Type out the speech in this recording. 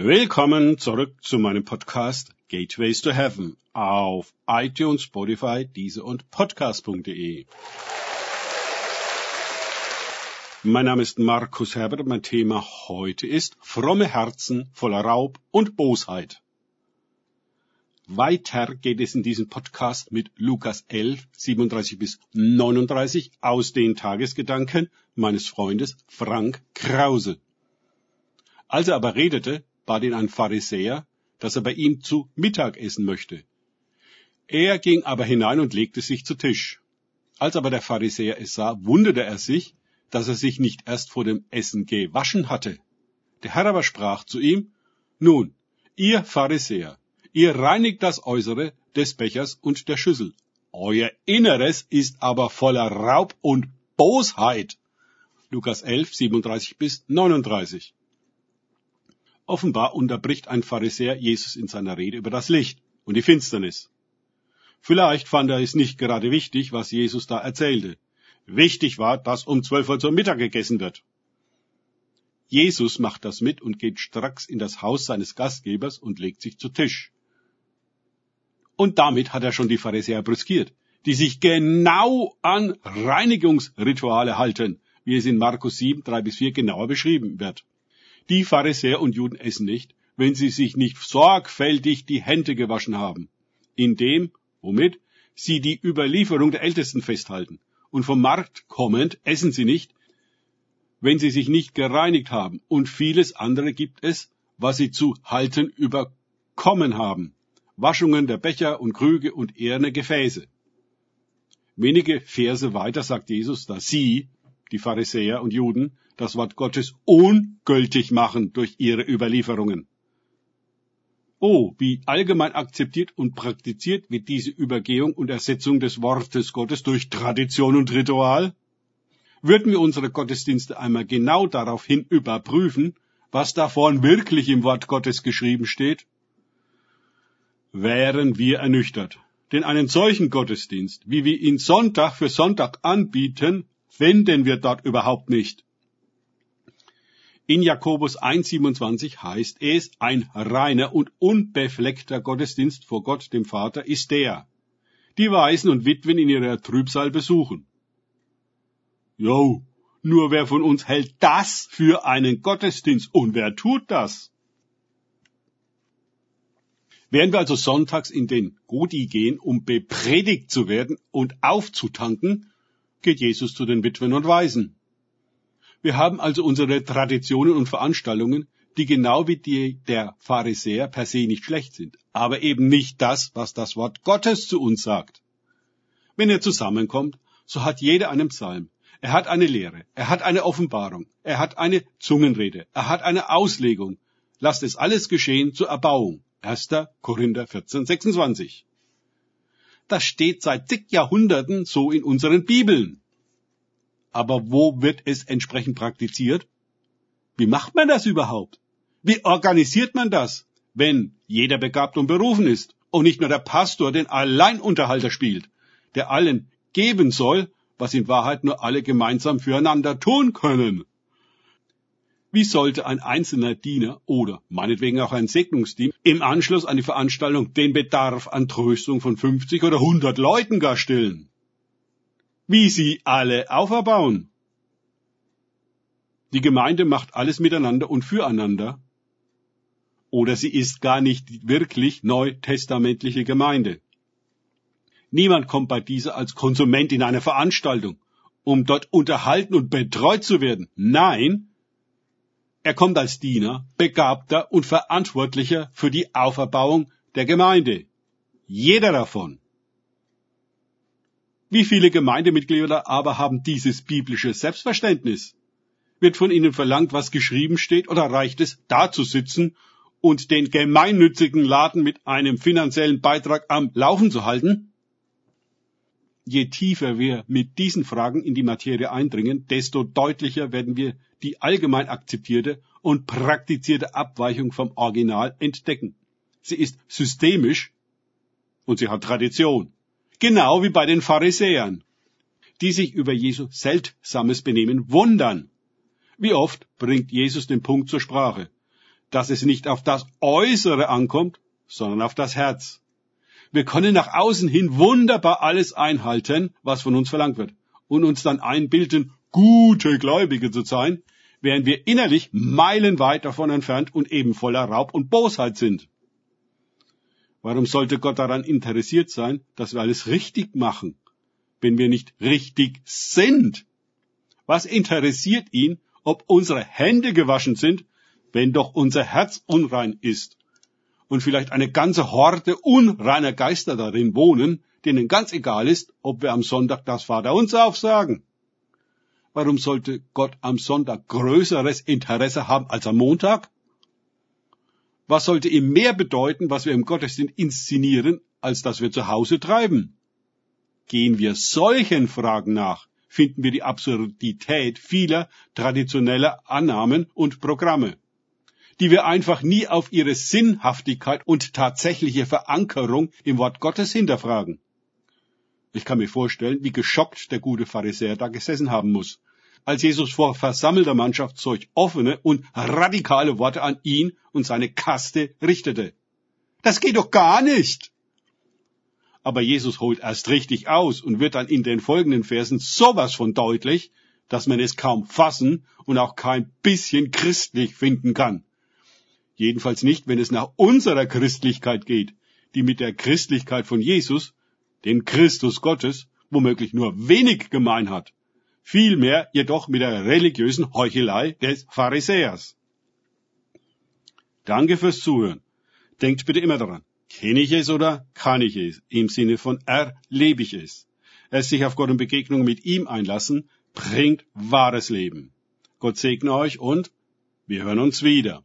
Willkommen zurück zu meinem Podcast Gateways to Heaven auf iTunes, Spotify, Diese und Podcast.de. Mein Name ist Markus Herbert und mein Thema heute ist fromme Herzen voller Raub und Bosheit. Weiter geht es in diesem Podcast mit Lukas 11, 37 bis 39 aus den Tagesgedanken meines Freundes Frank Krause. Als er aber redete, bat ihn ein Pharisäer, dass er bei ihm zu Mittag essen möchte. Er ging aber hinein und legte sich zu Tisch. Als aber der Pharisäer es sah, wunderte er sich, dass er sich nicht erst vor dem Essen gewaschen hatte. Der Herr aber sprach zu ihm, Nun, ihr Pharisäer, ihr reinigt das Äußere des Bechers und der Schüssel. Euer Inneres ist aber voller Raub und Bosheit. Lukas 11, 37 bis 39. Offenbar unterbricht ein Pharisäer Jesus in seiner Rede über das Licht und die Finsternis. Vielleicht fand er es nicht gerade wichtig, was Jesus da erzählte. Wichtig war, dass um zwölf Uhr zum Mittag gegessen wird. Jesus macht das mit und geht stracks in das Haus seines Gastgebers und legt sich zu Tisch. Und damit hat er schon die Pharisäer brüskiert, die sich genau an Reinigungsrituale halten, wie es in Markus 7, 3 bis 4 genauer beschrieben wird. Die Pharisäer und Juden essen nicht, wenn sie sich nicht sorgfältig die Hände gewaschen haben, indem, womit, sie die Überlieferung der Ältesten festhalten. Und vom Markt kommend essen sie nicht, wenn sie sich nicht gereinigt haben. Und vieles andere gibt es, was sie zu halten überkommen haben. Waschungen der Becher und Krüge und eherne Gefäße. Wenige Verse weiter sagt Jesus, dass sie, die Pharisäer und Juden, das Wort Gottes ungültig machen durch ihre Überlieferungen. Oh, wie allgemein akzeptiert und praktiziert wird diese Übergehung und Ersetzung des Wortes Gottes durch Tradition und Ritual? Würden wir unsere Gottesdienste einmal genau daraufhin überprüfen, was davon wirklich im Wort Gottes geschrieben steht? Wären wir ernüchtert. Denn einen solchen Gottesdienst, wie wir ihn Sonntag für Sonntag anbieten, finden wir dort überhaupt nicht. In Jakobus 1,27 heißt es, ein reiner und unbefleckter Gottesdienst vor Gott dem Vater ist der, die Waisen und Witwen in ihrer Trübsal besuchen. Jo, nur wer von uns hält das für einen Gottesdienst und wer tut das? Während wir also sonntags in den Godi gehen, um bepredigt zu werden und aufzutanken, geht Jesus zu den Witwen und Waisen. Wir haben also unsere Traditionen und Veranstaltungen, die genau wie die der Pharisäer per se nicht schlecht sind, aber eben nicht das, was das Wort Gottes zu uns sagt. Wenn er zusammenkommt, so hat jeder einen Psalm. Er hat eine Lehre, er hat eine Offenbarung, er hat eine Zungenrede, er hat eine Auslegung. Lasst es alles geschehen zur Erbauung. 1. Korinther 14, 26. Das steht seit zig Jahrhunderten so in unseren Bibeln. Aber wo wird es entsprechend praktiziert? Wie macht man das überhaupt? Wie organisiert man das, wenn jeder begabt und berufen ist und nicht nur der Pastor den Alleinunterhalter spielt, der allen geben soll, was in Wahrheit nur alle gemeinsam füreinander tun können? Wie sollte ein einzelner Diener oder meinetwegen auch ein Segnungsteam im Anschluss an die Veranstaltung den Bedarf an Tröstung von 50 oder 100 Leuten gar stillen? wie sie alle auferbauen. Die Gemeinde macht alles miteinander und füreinander. Oder sie ist gar nicht wirklich neutestamentliche Gemeinde. Niemand kommt bei dieser als Konsument in eine Veranstaltung, um dort unterhalten und betreut zu werden. Nein, er kommt als Diener, Begabter und Verantwortlicher für die Auferbauung der Gemeinde. Jeder davon. Wie viele Gemeindemitglieder aber haben dieses biblische Selbstverständnis? Wird von ihnen verlangt, was geschrieben steht, oder reicht es, da zu sitzen und den gemeinnützigen Laden mit einem finanziellen Beitrag am Laufen zu halten? Je tiefer wir mit diesen Fragen in die Materie eindringen, desto deutlicher werden wir die allgemein akzeptierte und praktizierte Abweichung vom Original entdecken. Sie ist systemisch und sie hat Tradition. Genau wie bei den Pharisäern, die sich über Jesu seltsames Benehmen wundern. Wie oft bringt Jesus den Punkt zur Sprache? dass es nicht auf das Äußere ankommt, sondern auf das Herz. Wir können nach außen hin wunderbar alles einhalten, was von uns verlangt wird, und uns dann einbilden, gute Gläubige zu sein, während wir innerlich meilenweit davon entfernt und eben voller Raub und Bosheit sind. Warum sollte Gott daran interessiert sein, dass wir alles richtig machen, wenn wir nicht richtig sind? Was interessiert ihn, ob unsere Hände gewaschen sind, wenn doch unser Herz unrein ist und vielleicht eine ganze Horde unreiner Geister darin wohnen, denen ganz egal ist, ob wir am Sonntag das Vaterunser aufsagen? Warum sollte Gott am Sonntag größeres Interesse haben als am Montag? Was sollte ihm mehr bedeuten, was wir im Gottesdienst inszenieren, als dass wir zu Hause treiben? Gehen wir solchen Fragen nach, finden wir die Absurdität vieler traditioneller Annahmen und Programme, die wir einfach nie auf ihre Sinnhaftigkeit und tatsächliche Verankerung im Wort Gottes hinterfragen. Ich kann mir vorstellen, wie geschockt der gute Pharisäer da gesessen haben muss, als Jesus vor versammelter Mannschaft solch offene und radikale Worte an ihn und seine Kaste richtete. Das geht doch gar nicht! Aber Jesus holt erst richtig aus und wird dann in den folgenden Versen sowas von deutlich, dass man es kaum fassen und auch kein bisschen christlich finden kann. Jedenfalls nicht, wenn es nach unserer Christlichkeit geht, die mit der Christlichkeit von Jesus, den Christus Gottes, womöglich nur wenig gemein hat vielmehr jedoch mit der religiösen Heuchelei des Pharisäers. Danke fürs Zuhören. Denkt bitte immer daran, kenne ich es oder kann ich es? Im Sinne von erlebe ich es. Es sich auf Gott und Begegnung mit ihm einlassen, bringt wahres Leben. Gott segne euch und wir hören uns wieder.